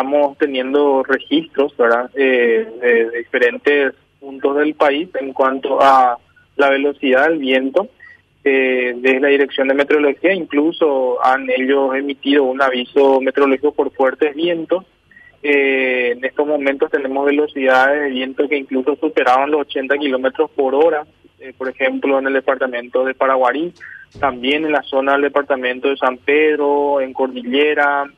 estamos teniendo registros. Eh, de diferentes puntos del país en cuanto a la velocidad del viento. Eh, desde la Dirección de Meteorología incluso han ellos emitido un aviso meteorológico por fuertes vientos. Eh, en estos momentos tenemos velocidades de viento que incluso superaban los 80 kilómetros por hora, eh, por ejemplo en el departamento de Paraguarí, también en la zona del departamento de San Pedro, en Cordillera,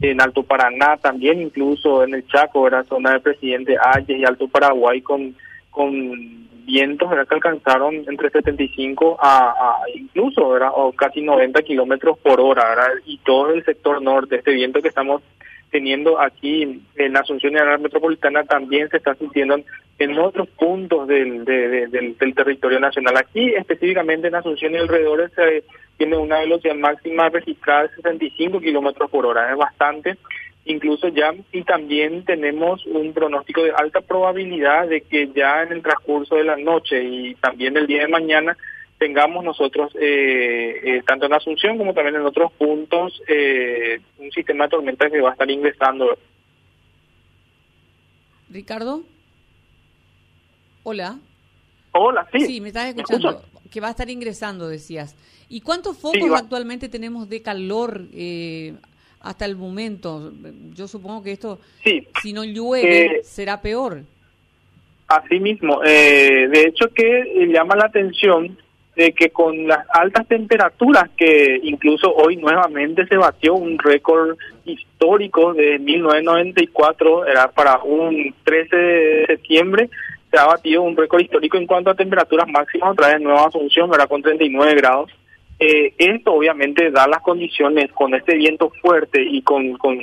en Alto Paraná, también incluso en el Chaco, era zona de Presidente Ayes y Alto Paraguay con, con vientos que alcanzaron entre 75 a, a incluso o casi 90 kilómetros por hora y todo el sector norte este viento que estamos teniendo aquí en Asunción y en la metropolitana también se está sintiendo en otros puntos del, del, del, territorio nacional. Aquí específicamente en Asunción y alrededor se tiene una velocidad máxima registrada de 65 kilómetros por hora, es bastante incluso ya y también tenemos un pronóstico de alta probabilidad de que ya en el transcurso de la noche y también el día de mañana tengamos nosotros, eh, eh, tanto en Asunción como también en otros puntos, eh, un sistema de tormenta que va a estar ingresando. Ricardo. Hola. Hola, sí. Sí, me estás escuchando. que va a estar ingresando, decías. ¿Y cuántos focos actualmente tenemos de calor hasta el momento? Yo supongo que esto, si no llueve, será peor. Así mismo. de hecho, que llama la atención de que con las altas temperaturas que incluso hoy nuevamente se batió un récord histórico de 1994, era para un 13 de septiembre, se ha batido un récord histórico en cuanto a temperaturas máximas otra vez Nueva Asunción, era con 39 grados. Eh, esto obviamente da las condiciones con este viento fuerte y con, con,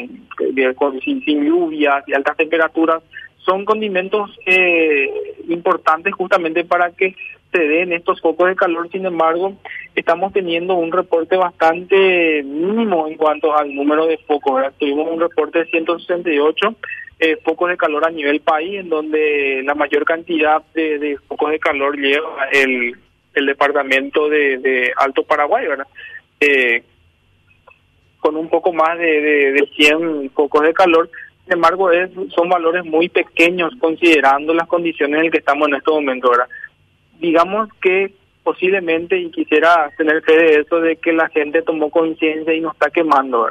sin, sin lluvias y altas temperaturas, son condimentos eh, importantes justamente para que se den estos focos de calor, sin embargo, estamos teniendo un reporte bastante mínimo en cuanto al número de focos. Tuvimos un reporte de 168 eh, focos de calor a nivel país, en donde la mayor cantidad de, focos de calor lleva el, el departamento de, Alto Paraguay. Eh, con un poco más de, de, 100 focos de calor. Sin embargo, es, son valores muy pequeños considerando las condiciones en las que estamos en este momento, ¿verdad? Digamos que posiblemente, y quisiera tener fe de eso, de que la gente tomó conciencia y no está quemando.